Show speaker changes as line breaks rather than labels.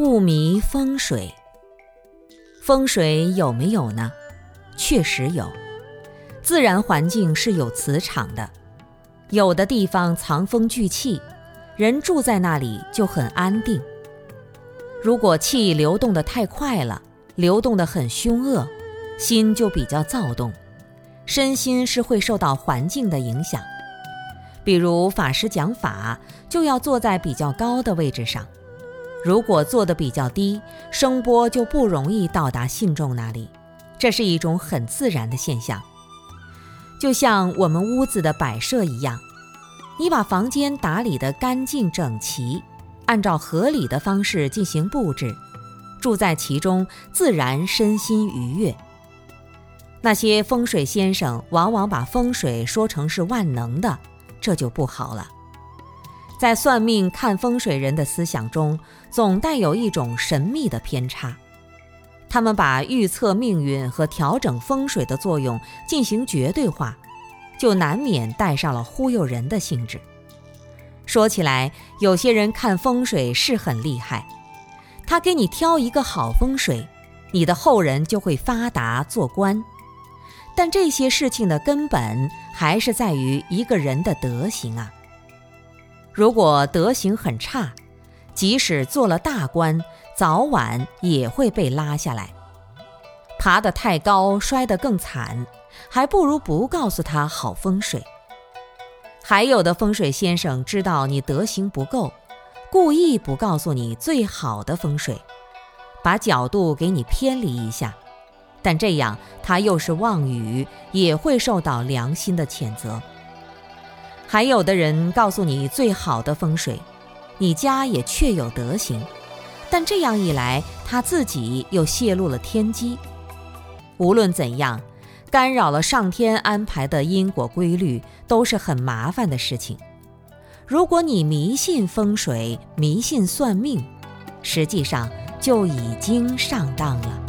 雾迷风水，风水有没有呢？确实有。自然环境是有磁场的，有的地方藏风聚气，人住在那里就很安定。如果气流动得太快了，流动得很凶恶，心就比较躁动，身心是会受到环境的影响。比如法师讲法，就要坐在比较高的位置上。如果做得比较低，声波就不容易到达信众那里，这是一种很自然的现象。就像我们屋子的摆设一样，你把房间打理得干净整齐，按照合理的方式进行布置，住在其中自然身心愉悦。那些风水先生往往把风水说成是万能的，这就不好了。在算命看风水人的思想中，总带有一种神秘的偏差。他们把预测命运和调整风水的作用进行绝对化，就难免带上了忽悠人的性质。说起来，有些人看风水是很厉害，他给你挑一个好风水，你的后人就会发达做官。但这些事情的根本还是在于一个人的德行啊。如果德行很差，即使做了大官，早晚也会被拉下来。爬得太高，摔得更惨，还不如不告诉他好风水。还有的风水先生知道你德行不够，故意不告诉你最好的风水，把角度给你偏离一下，但这样他又是妄语，也会受到良心的谴责。还有的人告诉你最好的风水，你家也确有德行，但这样一来，他自己又泄露了天机。无论怎样，干扰了上天安排的因果规律，都是很麻烦的事情。如果你迷信风水、迷信算命，实际上就已经上当了。